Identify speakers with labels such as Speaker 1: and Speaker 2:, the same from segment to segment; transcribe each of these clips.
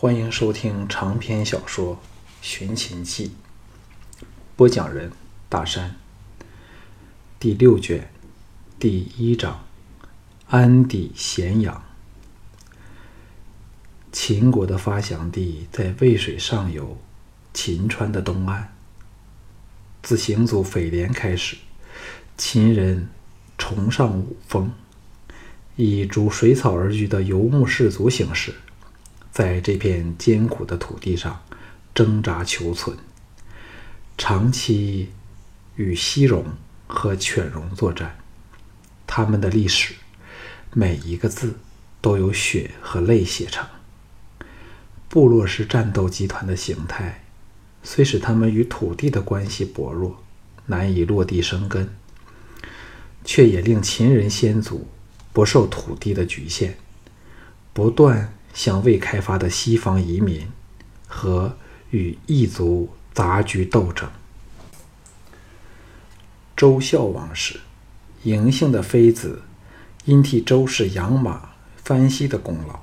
Speaker 1: 欢迎收听长篇小说《寻秦记》，播讲人：大山。第六卷第一章：安抵咸阳。秦国的发祥地在渭水上游，秦川的东岸。自行祖斐廉开始，秦人崇尚武风，以逐水草而居的游牧氏族形式。在这片艰苦的土地上挣扎求存，长期与西戎和犬戎作战，他们的历史每一个字都有血和泪写成。部落式战斗集团的形态，虽使他们与土地的关系薄弱，难以落地生根，却也令秦人先祖不受土地的局限，不断。向未开发的西方移民和与异族杂居斗争。周孝王时，嬴姓的妃子因替周氏养马翻息的功劳，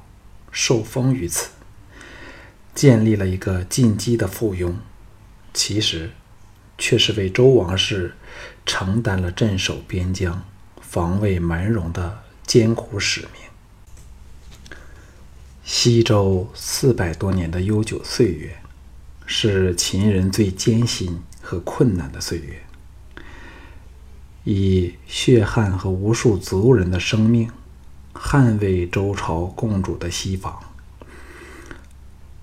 Speaker 1: 受封于此，建立了一个进击的附庸，其实却是为周王室承担了镇守边疆、防卫蛮戎的艰苦使命。西周四百多年的悠久岁月，是秦人最艰辛和困难的岁月。以血汗和无数族人的生命，捍卫周朝共主的西方，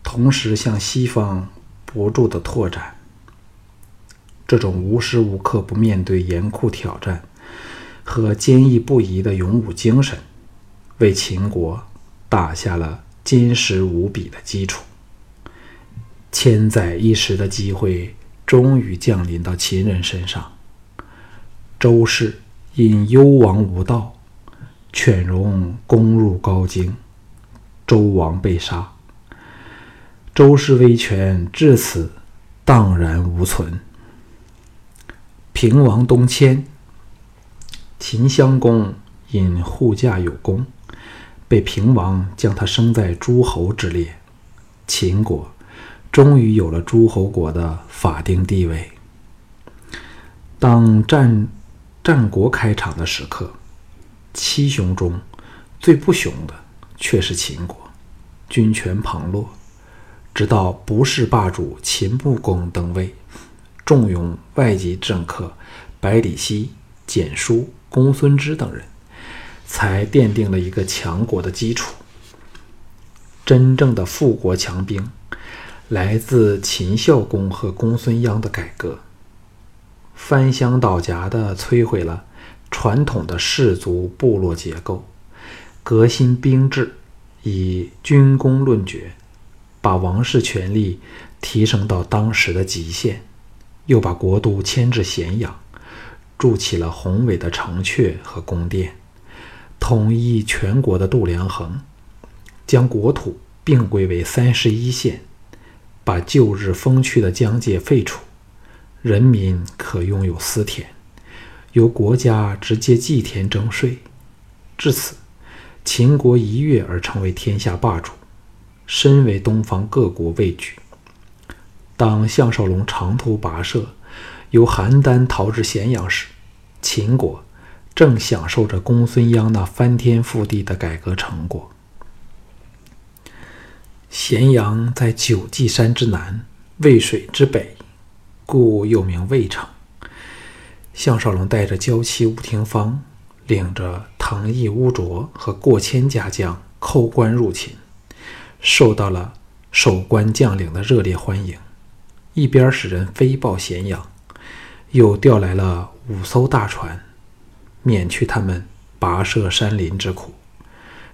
Speaker 1: 同时向西方不住的拓展。这种无时无刻不面对严酷挑战和坚毅不移的勇武精神，为秦国打下了。坚实无比的基础，千载一时的机会终于降临到秦人身上。周氏因幽王无道，犬戎攻入高京，周王被杀，周氏威权至此荡然无存。平王东迁，秦襄公因护驾有功。被平王将他升在诸侯之列，秦国终于有了诸侯国的法定地位。当战战国开场的时刻，七雄中最不雄的却是秦国，军权旁落。直到不世霸主秦穆公登位，重用外籍政客百里奚、简叔、公孙支等人。才奠定了一个强国的基础。真正的富国强兵，来自秦孝公和公孙鞅的改革，翻箱倒夹地摧毁了传统的氏族部落结构，革新兵制，以军功论决，把王室权力提升到当时的极限，又把国都迁至咸阳，筑起了宏伟的城阙和宫殿。统一全国的度量衡，将国土并归为三十一县，把旧日封区的疆界废除，人民可拥有私田，由国家直接祭田征税。至此，秦国一跃而成为天下霸主，身为东方各国畏惧。当项少龙长途跋涉，由邯郸逃至咸阳时，秦国。正享受着公孙鞅那翻天覆地的改革成果。咸阳在九稷山之南，渭水之北，故又名渭城。项少龙带着娇妻吴廷芳，领着藤毅、乌卓和过千家将叩关入秦，受到了守关将领的热烈欢迎。一边使人飞报咸阳，又调来了五艘大船。免去他们跋涉山林之苦，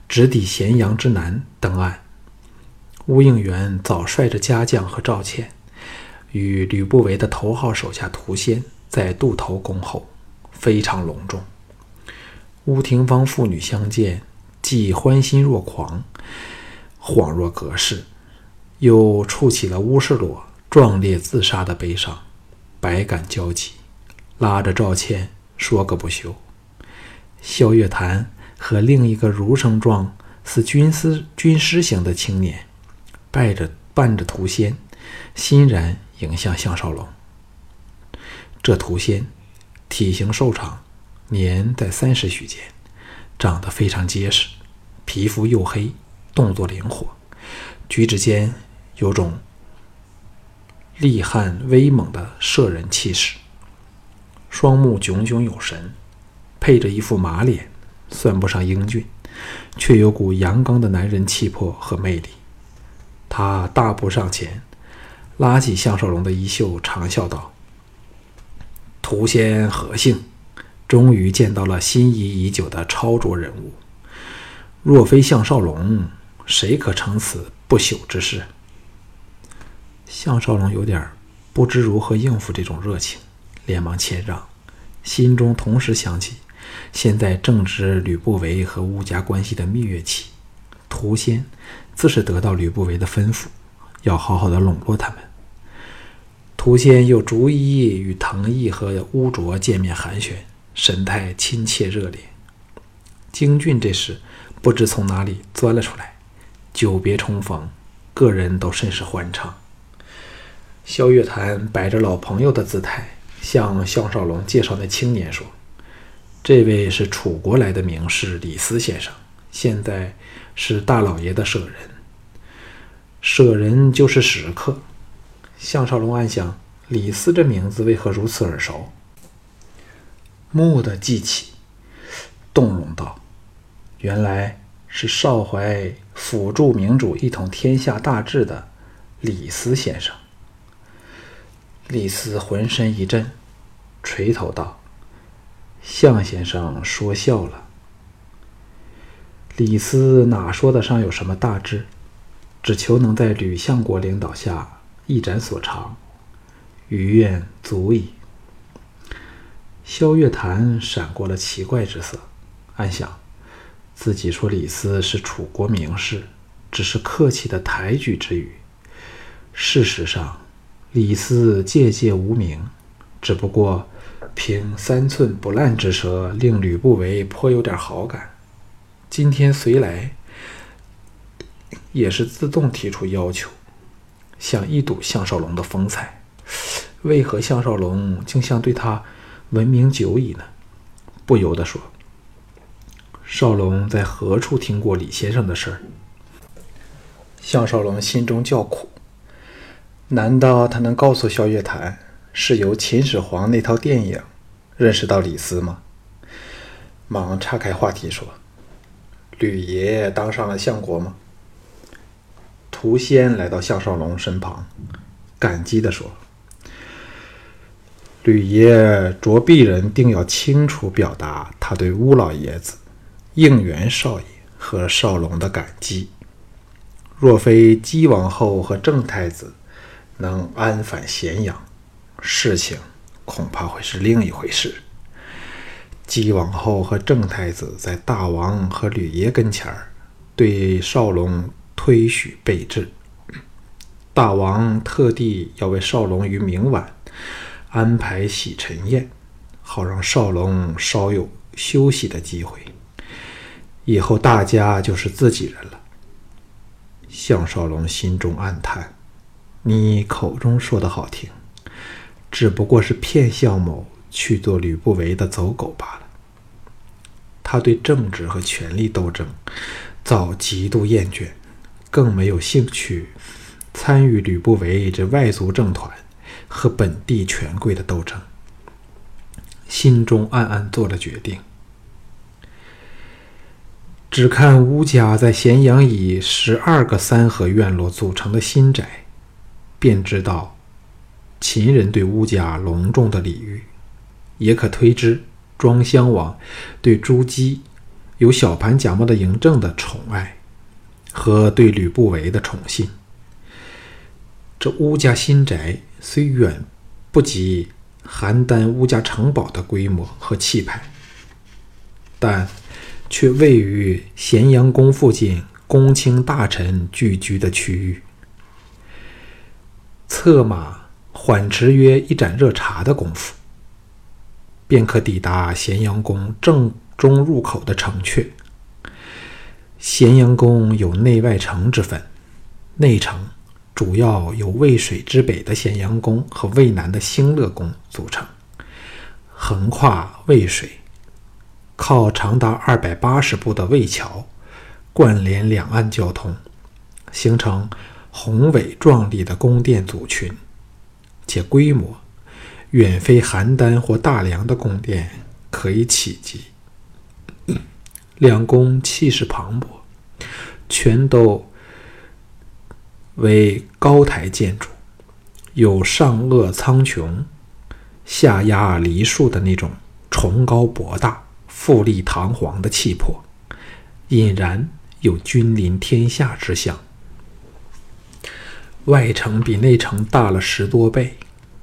Speaker 1: 直抵咸阳之南登岸。乌应元早率着家将和赵倩，与吕不韦的头号手下屠仙在渡头恭候，非常隆重。乌廷芳父女相见，既欢欣若狂，恍若隔世，又触起了乌世罗壮烈自杀的悲伤，百感交集，拉着赵倩说个不休。萧月潭和另一个儒生状似军师军师型的青年，拜着伴着屠仙，欣然迎向项少龙。这屠仙体型瘦长，年在三十许间，长得非常结实，皮肤黝黑，动作灵活，举止间有种厉悍威猛的摄人气势。双目炯炯有神，配着一副马脸，算不上英俊，却有股阳刚的男人气魄和魅力。他大步上前，拉起项少龙的衣袖，长笑道。屠仙何幸，终于见到了心仪已久的超卓人物。若非项少龙，谁可成此不朽之事？项少龙有点不知如何应付这种热情，连忙谦让，心中同时想起，现在正值吕不韦和乌家关系的蜜月期，屠仙自是得到吕不韦的吩咐，要好好的笼络他们。屠仙又逐一与藤毅和乌卓见面寒暄，神态亲切热烈。京俊这时不知从哪里钻了出来，久别重逢，个人都甚是欢畅。萧月潭摆着老朋友的姿态，向项少龙介绍那青年说：“这位是楚国来的名士李斯先生，现在是大老爷的舍人。舍人就是食客。”项少龙暗想：李斯这名字为何如此耳熟？蓦地记起，动容道：“原来是少怀辅助明主一统天下大志的李斯先生。”李斯浑身一震，垂头道：“项先生说笑了。李斯哪说得上有什么大志？只求能在吕相国领导下。”一展所长，余愿足矣。萧月潭闪过了奇怪之色，暗想：自己说李斯是楚国名士，只是客气的抬举之语。事实上，李斯介介无名，只不过凭三寸不烂之舌，令吕不韦颇有点好感。今天随来，也是自动提出要求。想一睹项少龙的风采，为何项少龙竟像对他闻名久矣呢？不由得说：“少龙在何处听过李先生的事儿？”项少龙心中叫苦，难道他能告诉萧月潭，是由秦始皇那套电影认识到李斯吗？忙岔开话题说：“吕爷当上了相国吗？”屠仙来到项少龙身旁，感激地说：“吕爷卓鄙人定要清楚表达他对乌老爷子、应元少爷和少龙的感激。若非姬王后和郑太子能安返咸阳，事情恐怕会是另一回事。姬王后和郑太子在大王和吕爷跟前儿，对少龙。”推许备至，大王特地要为少龙于明晚安排洗尘宴，好让少龙稍有休息的机会。以后大家就是自己人了。项少龙心中暗叹：“你口中说的好听，只不过是骗项某去做吕不韦的走狗罢了。”他对政治和权力斗争早极度厌倦。更没有兴趣参与吕不韦这外族政团和本地权贵的斗争，心中暗暗做了决定。只看乌家在咸阳以十二个三合院落组成的新宅，便知道秦人对乌家隆重的礼遇，也可推知庄襄王对朱姬有小盘假冒的嬴政的宠爱。和对吕不韦的宠信，这乌家新宅虽远不及邯郸乌家城堡的规模和气派，但却位于咸阳宫附近公卿大臣聚居的区域，策马缓驰约一盏热茶的功夫，便可抵达咸阳宫正中入口的城阙。咸阳宫有内外城之分，内城主要由渭水之北的咸阳宫和渭南的兴乐宫组成，横跨渭水，靠长达二百八十步的渭桥贯连两岸交通，形成宏伟壮丽的宫殿组群，且规模远非邯郸或大梁的宫殿可以企及。两宫气势磅礴，全都为高台建筑，有上扼苍穹、下压梨树的那种崇高博大、富丽堂皇的气魄，俨然有君临天下之象。外城比内城大了十多倍，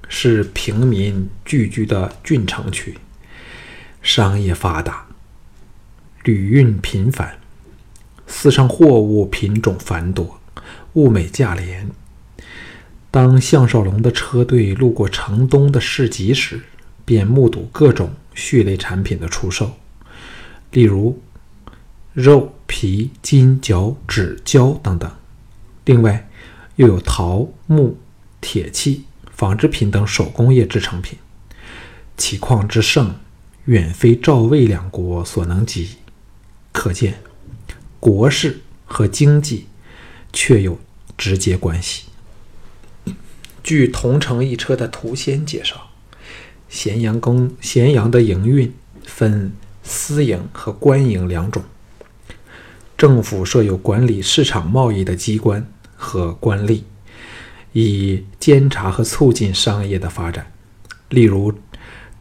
Speaker 1: 是平民聚居的郡城区，商业发达。旅运频繁，寺上货物品种繁多，物美价廉。当项少龙的车队路过城东的市集时，便目睹各种畜类产品的出售，例如肉、皮、筋、角、趾、胶等等。另外，又有陶、木、铁器、纺织品等手工业制成品，其况之盛，远非赵魏两国所能及。可见，国势和经济确有直接关系。据同乘一车的涂先介绍，咸阳宫咸阳的营运分私营和官营两种。政府设有管理市场贸易的机关和官吏，以监察和促进商业的发展。例如，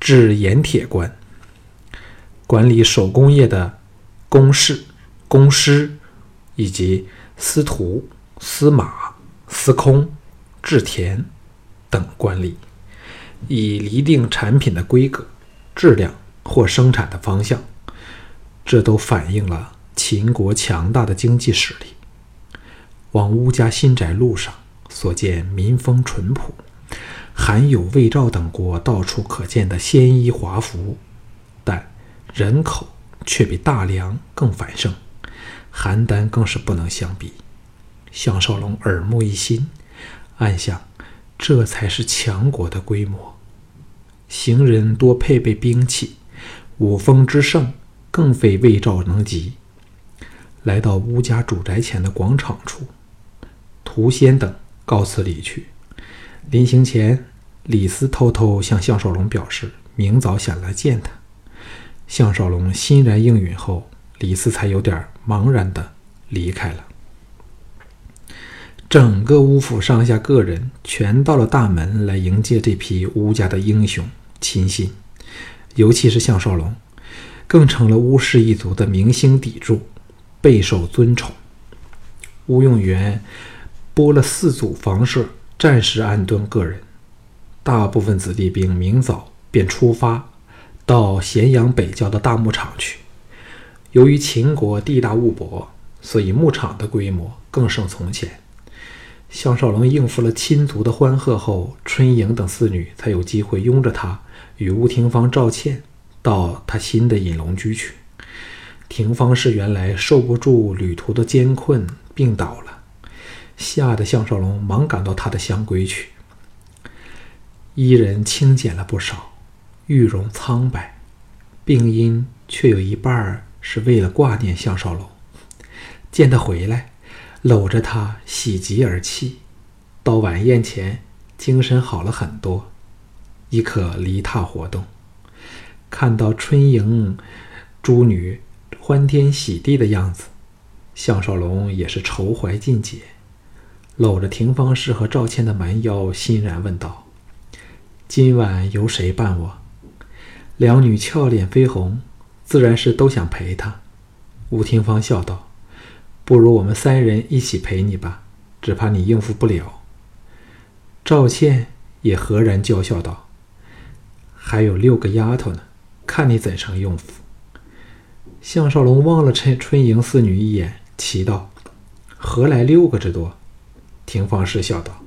Speaker 1: 制盐铁官管理手工业的。工事、工师以及司徒、司马、司空、制田等官吏，以厘定产品的规格、质量或生产的方向。这都反映了秦国强大的经济实力。往乌家新宅路上所见，民风淳朴，含有魏赵等国到处可见的鲜衣华服，但人口。却比大梁更繁盛，邯郸更是不能相比。项少龙耳目一新，暗想：这才是强国的规模。行人多配备兵器，武风之盛，更非魏赵能及。来到乌家主宅前的广场处，狐仙等告辞离去。临行前，李斯偷偷向项少龙表示，明早想来见他。项少龙欣然应允后，李斯才有点茫然的离开了。整个乌府上下个人全到了大门来迎接这批乌家的英雄亲信，尤其是项少龙，更成了乌氏一族的明星砥柱，备受尊崇。乌用元拨了四组房舍，暂时安顿个人，大部分子弟兵明早便出发。到咸阳北郊的大牧场去。由于秦国地大物博，所以牧场的规模更胜从前。项少龙应付了亲族的欢贺后，春莹等四女才有机会拥着他与吴廷芳、赵倩到他新的隐龙居去。廷芳是原来受不住旅途的艰困，病倒了，吓得项少龙忙赶到他的香闺去。伊人清减了不少。玉容苍白，病因却有一半是为了挂念项少龙。见他回来，搂着他喜极而泣。到晚宴前，精神好了很多，已可离榻活动。看到春莹诸女欢天喜地的样子，项少龙也是愁怀尽解，搂着廷芳氏和赵倩的蛮腰，欣然问道：“今晚由谁伴我？”两女俏脸绯红，自然是都想陪他。吴廷芳笑道：“不如我们三人一起陪你吧，只怕你应付不了。”赵倩也赫然娇笑道：“还有六个丫头呢，看你怎成应付。”项少龙望了春春莹四女一眼，奇道：“何来六个之多？”廷芳失笑道：“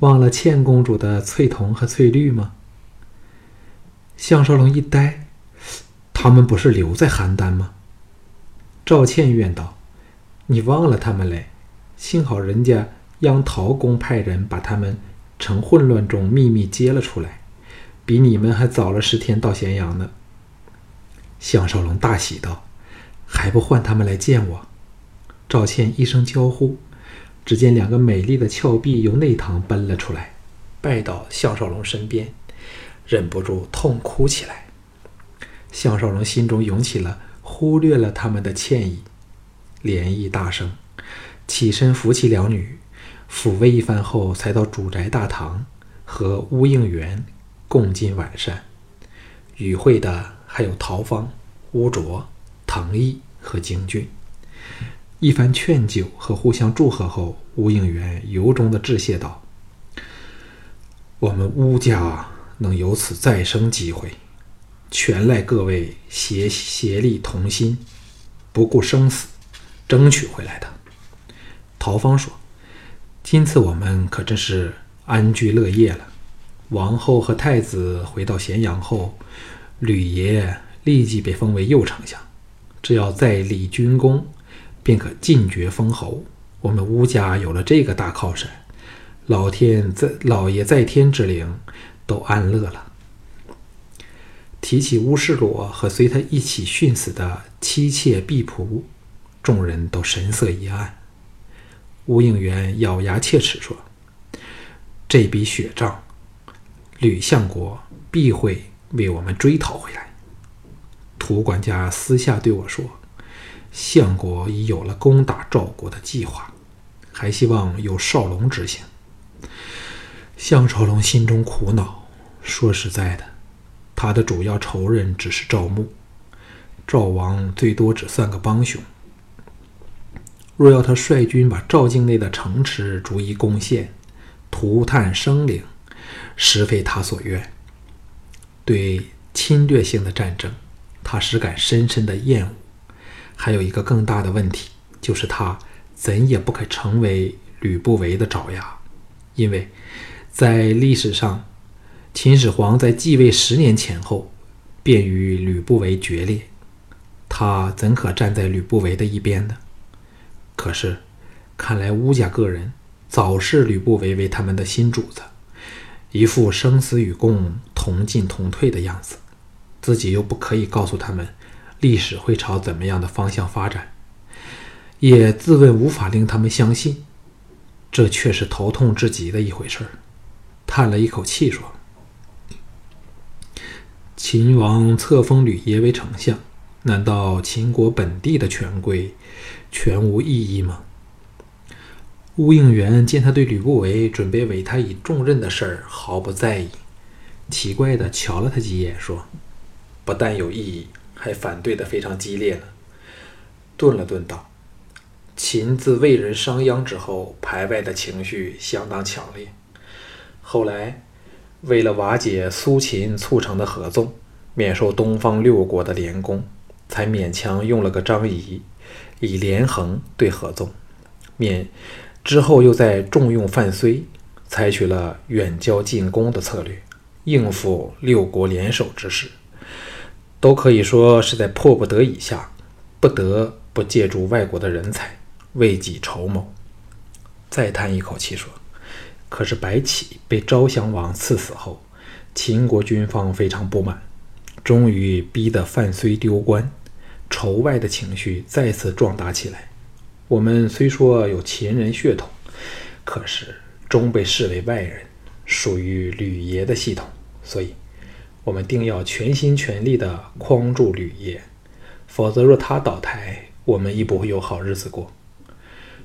Speaker 1: 忘了倩公主的翠瞳和翠绿吗？”项少龙一呆，他们不是留在邯郸吗？赵倩怨道：“你忘了他们嘞？幸好人家央陶公派人把他们从混乱中秘密接了出来，比你们还早了十天到咸阳呢。”项少龙大喜道：“还不唤他们来见我？”赵倩一声娇呼，只见两个美丽的峭壁由内堂奔了出来，拜到项少龙身边，忍不住痛哭起来。项少龙心中涌起了忽略了他们的歉意，连意大生，起身扶起两女，抚慰一番后，才到主宅大堂和乌应元共进晚膳。与会的还有陶芳、乌卓、唐毅和京俊。一番劝酒和互相祝贺后，吴应元由衷的致谢道：“我们乌家能有此再生机会。”全赖各位协协力同心，不顾生死，争取回来的。陶芳说：“今次我们可真是安居乐业了。王后和太子回到咸阳后，吕爷立即被封为右丞相，只要再立军功，便可进爵封侯。我们乌家有了这个大靠山，老天在老爷在天之灵都安乐了。”提起乌世罗和随他一起殉死的妻妾婢仆，众人都神色一暗。乌应元咬牙切齿说：“这笔血账，吕相国必会为我们追讨回来。”涂管家私下对我说：“相国已有了攻打赵国的计划，还希望由少龙执行。”项少龙心中苦恼，说实在的。他的主要仇人只是赵牧，赵王最多只算个帮凶。若要他率军把赵境内的城池逐一攻陷，涂炭生灵，实非他所愿。对侵略性的战争，他实感深深的厌恶。还有一个更大的问题，就是他怎也不可成为吕不韦的爪牙，因为在历史上。秦始皇在继位十年前后，便与吕不韦决裂，他怎可站在吕不韦的一边呢？可是，看来乌家个人早视吕不韦为他们的新主子，一副生死与共、同进同退的样子，自己又不可以告诉他们历史会朝怎么样的方向发展，也自问无法令他们相信，这却是头痛至极的一回事儿。叹了一口气说。秦王册封吕爷为丞相，难道秦国本地的权贵全无异议吗？乌应元见他对吕不韦准备委他以重任的事儿毫不在意，奇怪的瞧了他几眼，说：“不但有异议，还反对的非常激烈呢。”顿了顿，道：“秦自魏人商鞅之后，排外的情绪相当强烈。后来。”为了瓦解苏秦促成的合纵，免受东方六国的联攻，才勉强用了个张仪，以连横对合纵。免之后又在重用范睢，采取了远交近攻的策略，应付六国联手之势，都可以说是在迫不得已下，不得不借助外国的人才为己筹谋。再叹一口气说。可是白起被昭襄王赐死后，秦国军方非常不满，终于逼得范睢丢官，仇外的情绪再次壮大起来。我们虽说有秦人血统，可是终被视为外人，属于吕爷的系统，所以，我们定要全心全力地匡助吕爷，否则若他倒台，我们亦不会有好日子过。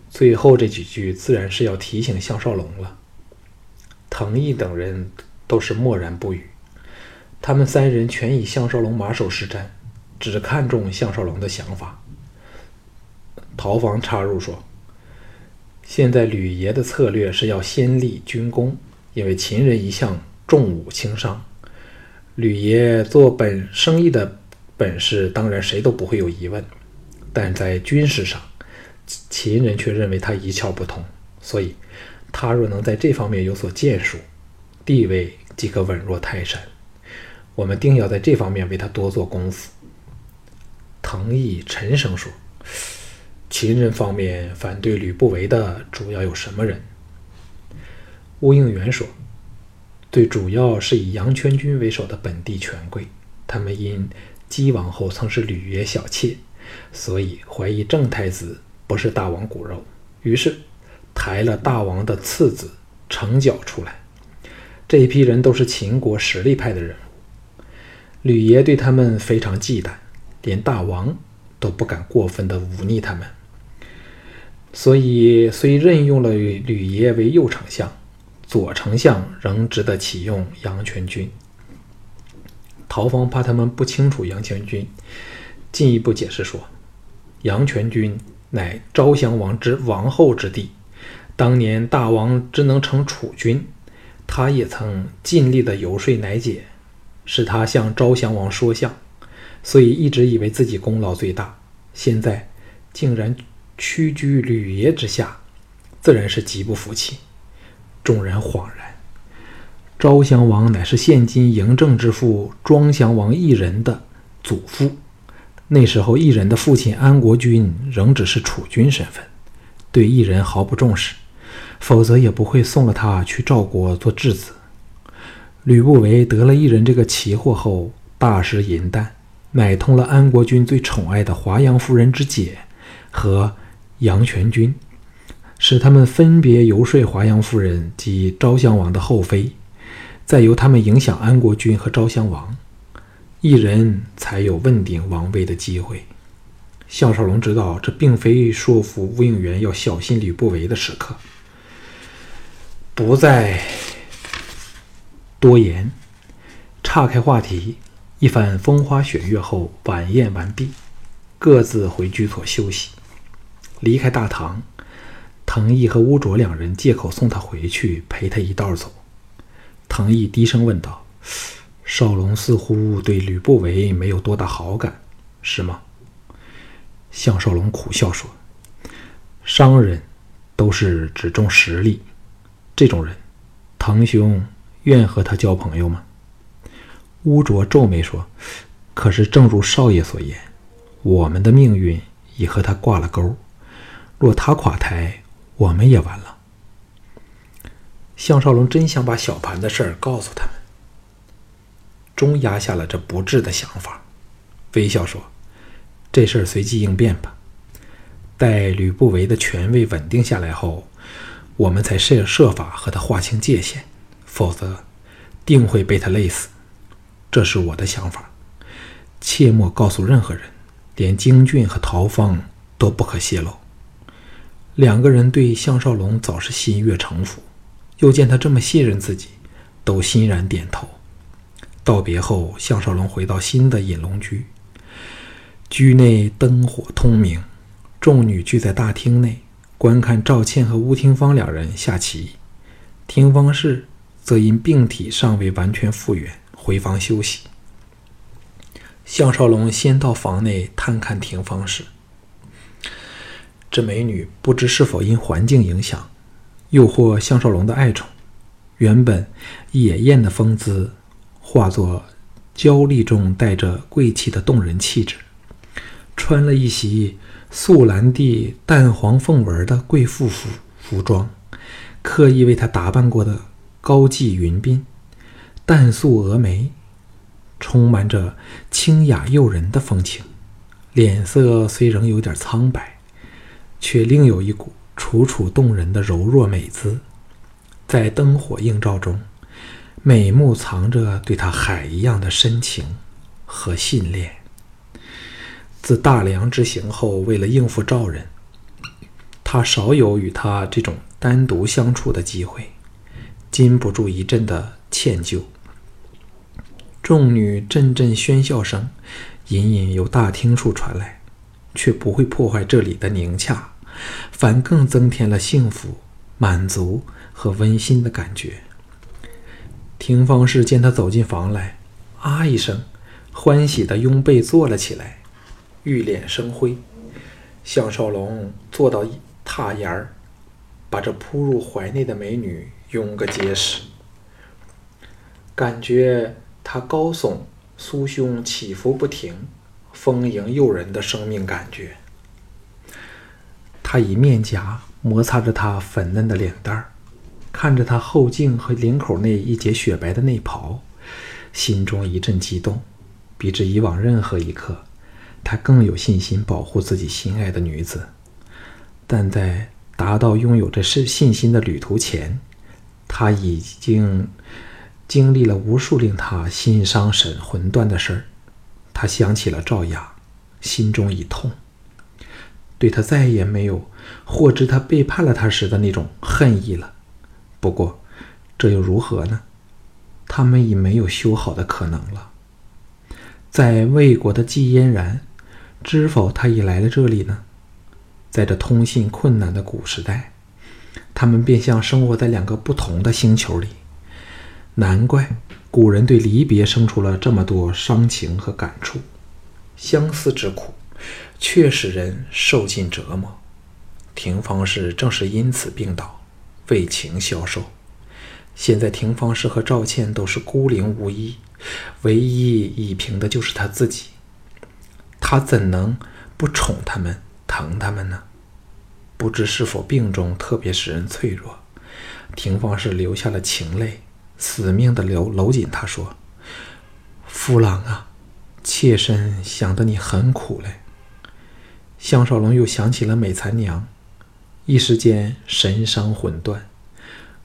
Speaker 1: 最后这几句自然是要提醒项少龙了。藤毅等人都是默然不语，他们三人全以项少龙马首是瞻，只看重项少龙的想法。陶房插入说：“现在吕爷的策略是要先立军功，因为秦人一向重武轻商。吕爷做本生意的本事，当然谁都不会有疑问，但在军事上，秦人却认为他一窍不通，所以。”他若能在这方面有所建树，地位即可稳若泰山。我们定要在这方面为他多做功夫。藤毅沉声说：“秦人方面反对吕不韦的主要有什么人？乌应元说：“最主要是以杨全军为首的本地权贵，他们因姬王后曾是吕爷小妾，所以怀疑郑太子不是大王骨肉，于是抬了大王的次子成角出来。这一批人都是秦国实力派的人物，吕爷对他们非常忌惮，连大王都不敢过分的忤逆他们。所以虽任用了吕爷为右丞相。”左丞相仍值得启用杨全军。陶方怕他们不清楚杨全军，进一步解释说：“杨全军乃昭襄王之王后之弟，当年大王只能成储君，他也曾尽力的游说乃姐，使他向昭襄王说相，所以一直以为自己功劳最大。现在竟然屈居吕爷之下，自然是极不服气。”众人恍然，昭襄王乃是现今嬴政之父庄襄王异人的祖父。那时候，异人的父亲安国君仍只是储君身份，对异人毫不重视，否则也不会送了他去赵国做质子。吕不韦得了异人这个奇货后，大施银弹，买通了安国君最宠爱的华阳夫人之姐和杨全军。使他们分别游说华阳夫人及昭襄王的后妃，再由他们影响安国君和昭襄王，一人才有问鼎王位的机会。项少龙知道，这并非说服吴应元要小心吕不韦的时刻，不再多言，岔开话题。一番风花雪月后，晚宴完毕，各自回居所休息。离开大堂。藤毅和乌卓两人借口送他回去，陪他一道走。藤毅低声问道：“少龙似乎对吕不韦没有多大好感，是吗？”项少龙苦笑说：“商人都是只重实力，这种人，藤兄愿和他交朋友吗？”乌卓皱眉说：“可是正如少爷所言，我们的命运已和他挂了钩，若他垮台。”我们也完了。项少龙真想把小盘的事儿告诉他们，终压下了这不智的想法，微笑说：“这事儿随机应变吧。待吕不韦的权位稳定下来后，我们才设设法和他划清界限，否则定会被他累死。这是我的想法，切莫告诉任何人，连京俊和陶芳都不可泄露。”两个人对项少龙早是心悦诚服，又见他这么信任自己，都欣然点头。道别后，项少龙回到新的隐龙居，居内灯火通明，众女聚在大厅内观看赵倩和吴廷芳两人下棋。廷芳氏则因病体尚未完全复原，回房休息。项少龙先到房内探看廷芳氏。这美女不知是否因环境影响，又或项少龙的爱宠，原本野艳的风姿，化作娇丽中带着贵气的动人气质。穿了一袭素蓝地淡黄凤纹的贵妇服服装，刻意为她打扮过的高髻云鬓，淡素峨眉，充满着清雅诱人的风情。脸色虽仍有点苍白。却另有一股楚楚动人的柔弱美姿，在灯火映照中，美目藏着对他海一样的深情和信念。自大梁之行后，为了应付赵人，他少有与他这种单独相处的机会，禁不住一阵的歉疚。众女阵阵喧笑声，隐隐由大厅处传来，却不会破坏这里的宁洽。反更增添了幸福、满足和温馨的感觉。廷芳氏见他走进房来，啊一声，欢喜地拥被坐了起来，玉脸生辉。项少龙坐到榻沿儿，把这扑入怀内的美女拥个结实，感觉她高耸酥胸起伏不停，丰盈诱人的生命感觉。他以面颊摩擦着她粉嫩的脸蛋儿，看着她后颈和领口那一截雪白的内袍，心中一阵激动，比之以往任何一刻，他更有信心保护自己心爱的女子。但在达到拥有这是信心的旅途前，他已经经历了无数令他心伤神魂断的事儿。他想起了赵雅，心中一痛。对他再也没有获知他背叛了他时的那种恨意了。不过，这又如何呢？他们已没有修好的可能了。在魏国的季嫣然，知否他已来了这里呢？在这通信困难的古时代，他们便像生活在两个不同的星球里。难怪古人对离别生出了这么多伤情和感触，相思之苦。却使人受尽折磨。廷芳氏正是因此病倒，为情消瘦。现在廷芳氏和赵倩都是孤零无依，唯一已平的就是他自己。他怎能不宠他们、疼他们呢？不知是否病中特别使人脆弱，廷芳氏流下了情泪，死命的搂搂紧他说：“夫郎啊，妾身想得你很苦嘞。”项少龙又想起了美残娘，一时间神伤魂断，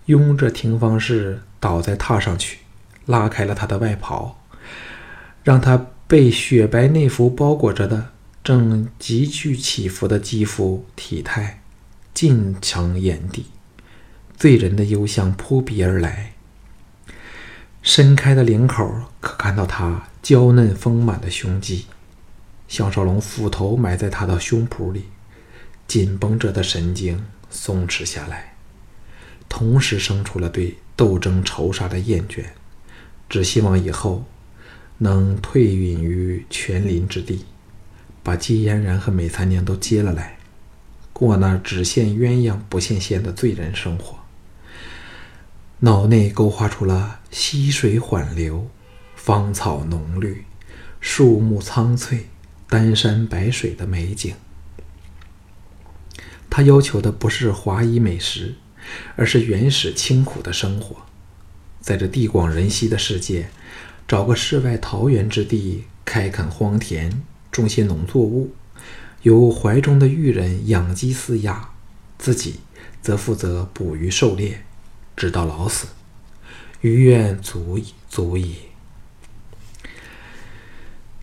Speaker 1: 拥着廷芳氏倒在榻上去，拉开了她的外袍，让她被雪白内服包裹着的正急剧起伏的肌肤体态尽成眼底，醉人的幽香扑鼻而来。伸开的领口可看到她娇嫩丰满的胸肌。项少龙斧头埋在他的胸脯里，紧绷着的神经松弛下来，同时生出了对斗争仇杀的厌倦，只希望以后能退隐于泉林之地，把季嫣然和美残娘都接了来，过那只羡鸳鸯不羡仙的醉人生活。脑内勾画出了溪水缓流，芳草浓绿，树木苍翠。丹山白水的美景，他要求的不是华夷美食，而是原始清苦的生活。在这地广人稀的世界，找个世外桃源之地，开垦荒田，种些农作物，由怀中的玉人养鸡饲鸭，自己则负责捕鱼狩猎，直到老死，余愿足矣，足矣。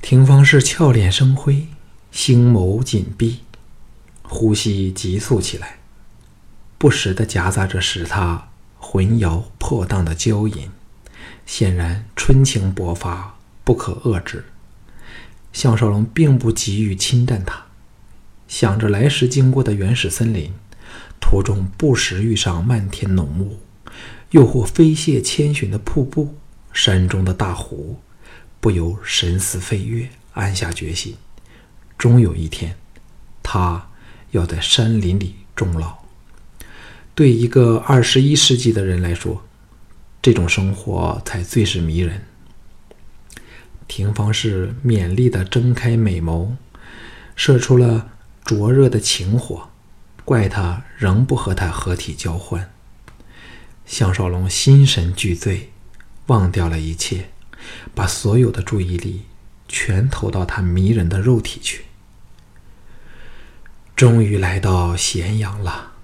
Speaker 1: 庭芳氏俏脸生辉，星眸紧闭，呼吸急促起来，不时的夹杂着使他魂摇魄荡的娇吟，显然春情勃发，不可遏制。项少龙并不急于侵占她，想着来时经过的原始森林，途中不时遇上漫天浓雾，又或飞泻千寻的瀑布，山中的大湖。不由神思飞跃，暗下决心：终有一天，他要在山林里终老。对一个二十一世纪的人来说，这种生活才最是迷人。廷芳氏勉励地睁开美眸，射出了灼热的情火。怪他仍不和他合体交换。项少龙心神俱醉，忘掉了一切。把所有的注意力全投到他迷人的肉体去。终于来到咸阳了。